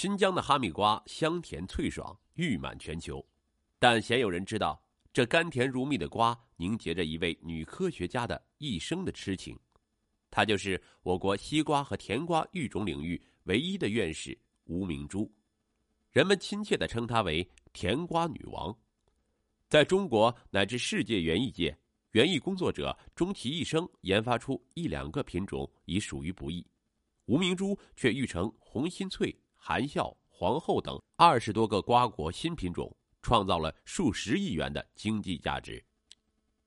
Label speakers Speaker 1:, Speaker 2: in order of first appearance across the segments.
Speaker 1: 新疆的哈密瓜香甜脆爽，誉满全球。但鲜有人知道，这甘甜如蜜的瓜凝结着一位女科学家的一生的痴情。她就是我国西瓜和甜瓜育种领域唯一的院士吴明珠，人们亲切地称她为“甜瓜女王”。在中国乃至世界园艺界，园艺工作者终其一生研发出一两个品种已属于不易，吴明珠却育成红心翠、含笑、皇后等二十多个瓜果新品种，创造了数十亿元的经济价值。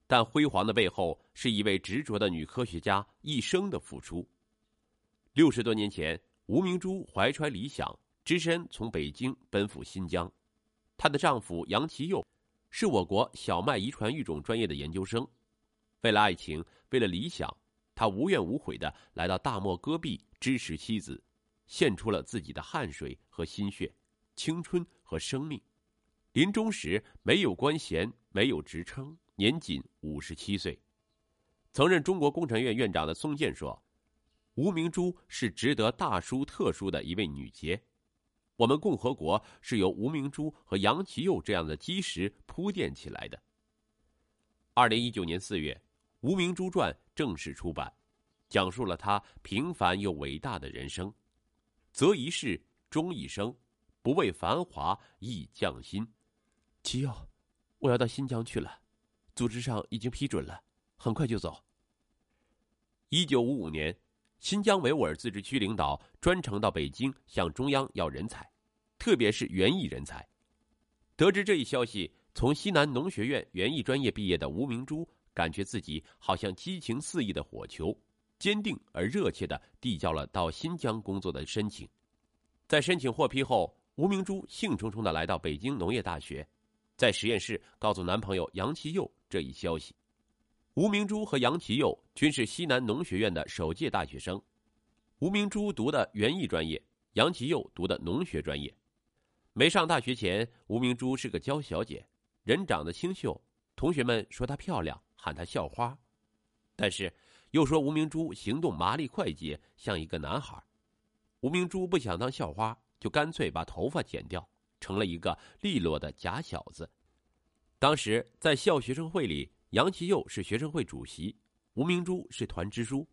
Speaker 1: 但辉煌的背后，是一位执着的女科学家一生的付出。六十多年前，吴明珠怀揣理想，只身从北京奔赴新疆。她的丈夫杨其佑，是我国小麦遗传育种专业的研究生。为了爱情，为了理想，他无怨无悔的来到大漠戈壁支持妻子，献出了自己的汗水和心血、青春和生命。临终时，没有官衔，没有职称。年仅五十七岁，曾任中国工程院院长的宋健说：“吴明珠是值得大书特书的一位女杰。我们共和国是由吴明珠和杨其佑这样的基石铺垫起来的。”二零一九年四月，《吴明珠传》正式出版，讲述了她平凡又伟大的人生。择一事，终一生，不为繁华，亦匠心。
Speaker 2: 其佑，我要到新疆去了。组织上已经批准了，很快就走。
Speaker 1: 一九五五年，新疆维吾尔自治区领导专程到北京向中央要人才，特别是园艺人才。得知这一消息，从西南农学院园艺专业毕业的吴明珠，感觉自己好像激情四溢的火球，坚定而热切的递交了到新疆工作的申请。在申请获批后，吴明珠兴冲冲的来到北京农业大学。在实验室告诉男朋友杨其佑这一消息，吴明珠和杨其佑均是西南农学院的首届大学生，吴明珠读的园艺专业，杨其佑读的农学专业。没上大学前，吴明珠是个娇小姐，人长得清秀，同学们说她漂亮，喊她校花，但是又说吴明珠行动麻利快捷，像一个男孩。吴明珠不想当校花，就干脆把头发剪掉。成了一个利落的假小子。当时在校学生会里，杨其佑是学生会主席，吴明珠是团支书。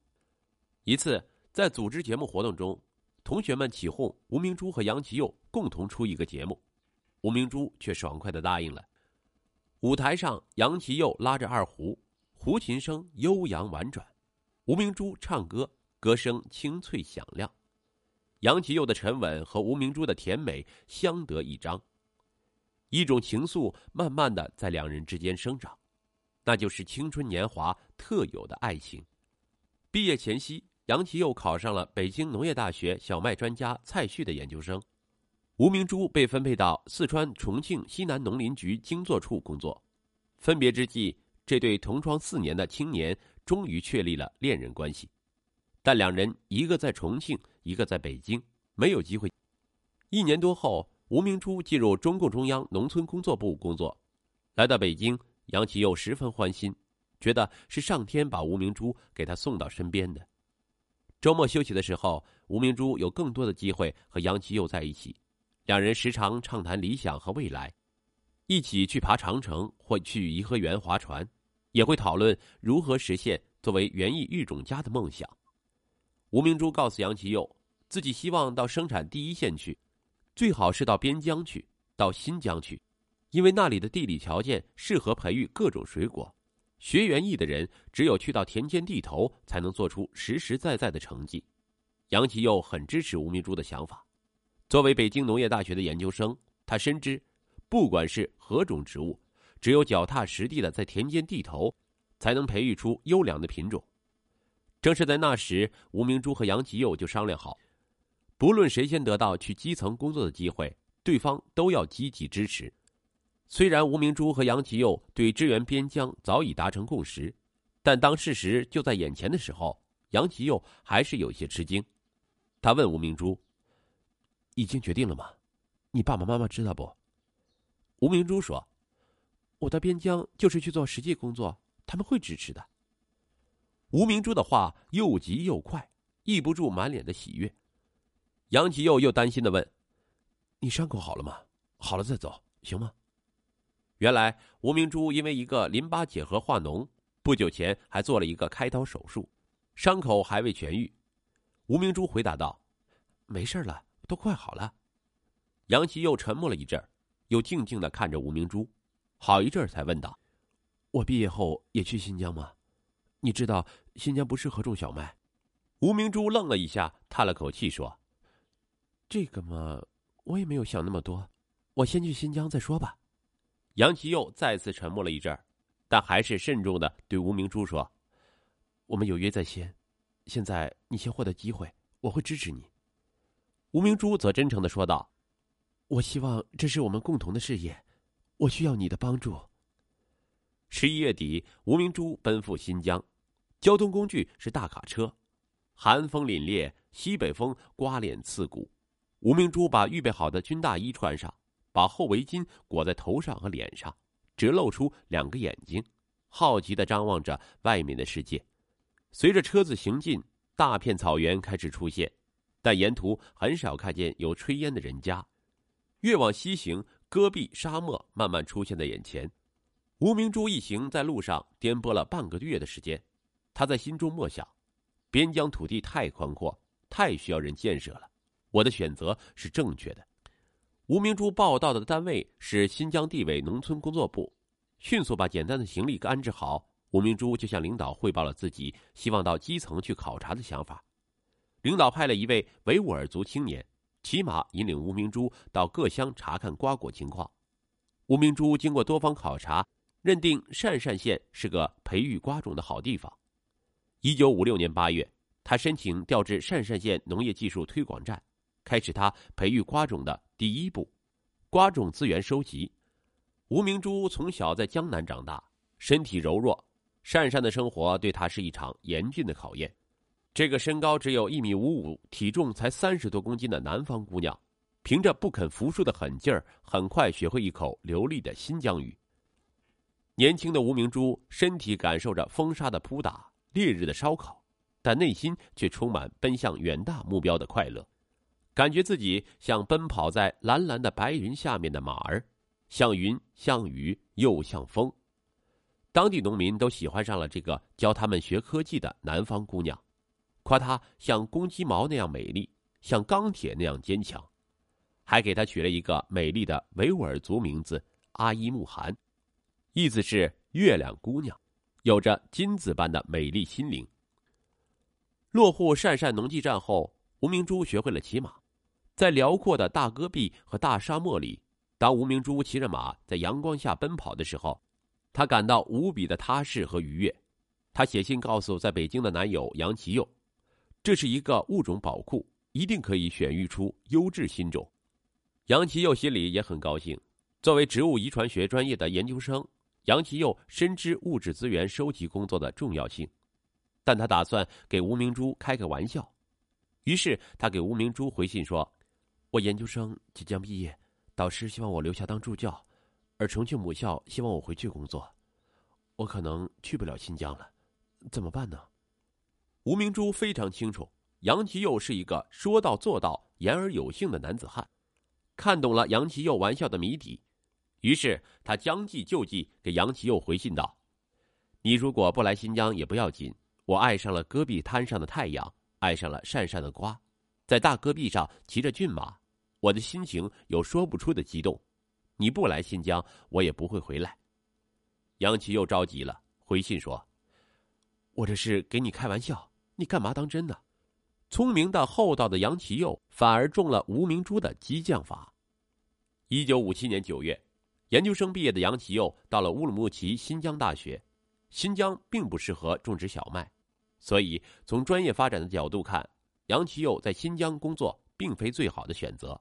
Speaker 1: 一次在组织节目活动中，同学们起哄吴明珠和杨其佑共同出一个节目，吴明珠却爽快的答应了。舞台上，杨其佑拉着二胡，胡琴声悠扬婉转，吴明珠唱歌，歌声清脆响亮。杨其佑的沉稳和吴明珠的甜美相得益彰，一种情愫慢慢的在两人之间生长，那就是青春年华特有的爱情。毕业前夕，杨其佑考上了北京农业大学小麦专家蔡旭的研究生，吴明珠被分配到四川重庆西南农林局经作处工作。分别之际，这对同窗四年的青年终于确立了恋人关系。但两人一个在重庆，一个在北京，没有机会。一年多后，吴明珠进入中共中央农村工作部工作，来到北京，杨其佑十分欢心，觉得是上天把吴明珠给他送到身边的。周末休息的时候，吴明珠有更多的机会和杨其佑在一起，两人时常畅谈理想和未来，一起去爬长城或去颐和园划船，也会讨论如何实现作为园艺育种家的梦想。吴明珠告诉杨其佑，自己希望到生产第一线去，最好是到边疆去，到新疆去，因为那里的地理条件适合培育各种水果。学园艺的人只有去到田间地头，才能做出实实在在的成绩。杨其佑很支持吴明珠的想法。作为北京农业大学的研究生，他深知，不管是何种植物，只有脚踏实地的在田间地头，才能培育出优良的品种。正是在那时，吴明珠和杨其佑就商量好，不论谁先得到去基层工作的机会，对方都要积极支持。虽然吴明珠和杨其佑对支援边疆早已达成共识，但当事实就在眼前的时候，杨其佑还是有些吃惊。他问吴明珠：“
Speaker 2: 已经决定了吗？你爸爸妈妈知道不？”
Speaker 1: 吴明珠说：“
Speaker 2: 我到边疆就是去做实际工作，他们会支持的。”
Speaker 1: 吴明珠的话又急又快，抑不住满脸的喜悦。杨其佑又担心的问：“
Speaker 2: 你伤口好了吗？好了再走，行吗？
Speaker 1: 原来吴明珠因为一个淋巴结核化脓，不久前还做了一个开刀手术，伤口还未痊愈。吴明珠回答道：“
Speaker 2: 没事了，都快好了。”
Speaker 1: 杨奇又沉默了一阵又静静的看着吴明珠，好一阵儿才问道：“
Speaker 2: 我毕业后也去新疆吗？你知道新疆不适合种小麦。”
Speaker 1: 吴明珠愣了一下，叹了口气说：“
Speaker 2: 这个嘛，我也没有想那么多，我先去新疆再说吧。”
Speaker 1: 杨奇又再次沉默了一阵儿但还是慎重的对吴明珠说：“
Speaker 2: 我们有约在先，现在你先获得机会，我会支持你。”
Speaker 1: 吴明珠则真诚的说道：“
Speaker 2: 我希望这是我们共同的事业，我需要你的帮助。”
Speaker 1: 十一月底，吴明珠奔赴新疆，交通工具是大卡车，寒风凛冽，西北风刮脸刺骨。吴明珠把预备好的军大衣穿上。把厚围巾裹在头上和脸上，只露出两个眼睛，好奇的张望着外面的世界。随着车子行进，大片草原开始出现，但沿途很少看见有炊烟的人家。越往西行，戈壁沙漠慢慢出现在眼前。吴明珠一行在路上颠簸了半个月的时间，他在心中默想：边疆土地太宽阔，太需要人建设了，我的选择是正确的。吴明珠报到的单位是新疆地委农村工作部，迅速把简单的行李安置好，吴明珠就向领导汇报了自己希望到基层去考察的想法。领导派了一位维吾尔族青年骑马引领吴明珠到各乡查看瓜果情况。吴明珠经过多方考察，认定鄯善县是个培育瓜种的好地方。一九五六年八月，他申请调至鄯善县农业技术推广站。开始他培育瓜种的第一步，瓜种资源收集。吴明珠从小在江南长大，身体柔弱，鄯善的生活对他是一场严峻的考验。这个身高只有一米五五、体重才三十多公斤的南方姑娘，凭着不肯服输的狠劲儿，很快学会一口流利的新疆语。年轻的吴明珠身体感受着风沙的扑打、烈日的烧烤，但内心却充满奔向远大目标的快乐。感觉自己像奔跑在蓝蓝的白云下面的马儿，像云，像雨，又像风。当地农民都喜欢上了这个教他们学科技的南方姑娘，夸她像公鸡毛那样美丽，像钢铁那样坚强，还给她取了一个美丽的维吾尔族名字阿依木汗，意思是月亮姑娘，有着金子般的美丽心灵。落户鄯善农技站后，吴明珠学会了骑马。在辽阔的大戈壁和大沙漠里，当吴明珠骑着马在阳光下奔跑的时候，他感到无比的踏实和愉悦。他写信告诉在北京的男友杨其佑：“这是一个物种宝库，一定可以选育出优质新种。”杨其佑心里也很高兴。作为植物遗传学专业的研究生，杨其佑深知物质资源收集工作的重要性，但他打算给吴明珠开个玩笑，于是他给吴明珠回信说。我研究生即将毕业，导师希望我留下当助教，而重庆母校希望我回去工作，我可能去不了新疆了，怎么办呢？吴明珠非常清楚，杨其佑是一个说到做到、言而有信的男子汉，看懂了杨其佑玩笑的谜底，于是他将计就计，给杨其佑回信道：“你如果不来新疆也不要紧，我爱上了戈壁滩上的太阳，爱上了扇扇的瓜。”在大戈壁上骑着骏马，我的心情有说不出的激动。你不来新疆，我也不会回来。杨琪又着急了，回信说：“我这是给你开玩笑，你干嘛当真呢？”聪明的厚道的杨奇佑反而中了吴明珠的激将法。一九五七年九月，研究生毕业的杨奇佑到了乌鲁木齐新疆大学。新疆并不适合种植小麦，所以从专业发展的角度看。杨其佑在新疆工作并非最好的选择，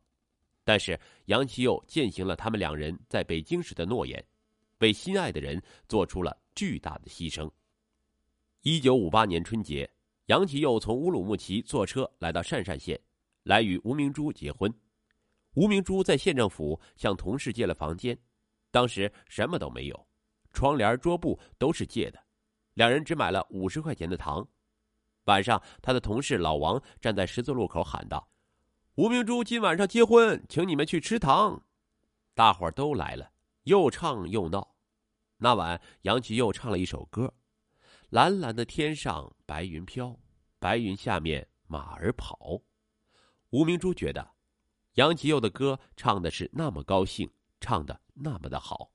Speaker 1: 但是杨其佑践行了他们两人在北京时的诺言，为心爱的人做出了巨大的牺牲。一九五八年春节，杨其佑从乌鲁木齐坐车来到鄯善县，来与吴明珠结婚。吴明珠在县政府向同事借了房间，当时什么都没有，窗帘、桌布都是借的，两人只买了五十块钱的糖。晚上，他的同事老王站在十字路口喊道：“吴明珠今晚上结婚，请你们去吃糖。大伙儿都来了，又唱又闹。那晚，杨奇又唱了一首歌：“蓝蓝的天上白云飘，白云下面马儿跑。”吴明珠觉得，杨吉佑的歌唱的是那么高兴，唱的那么的好。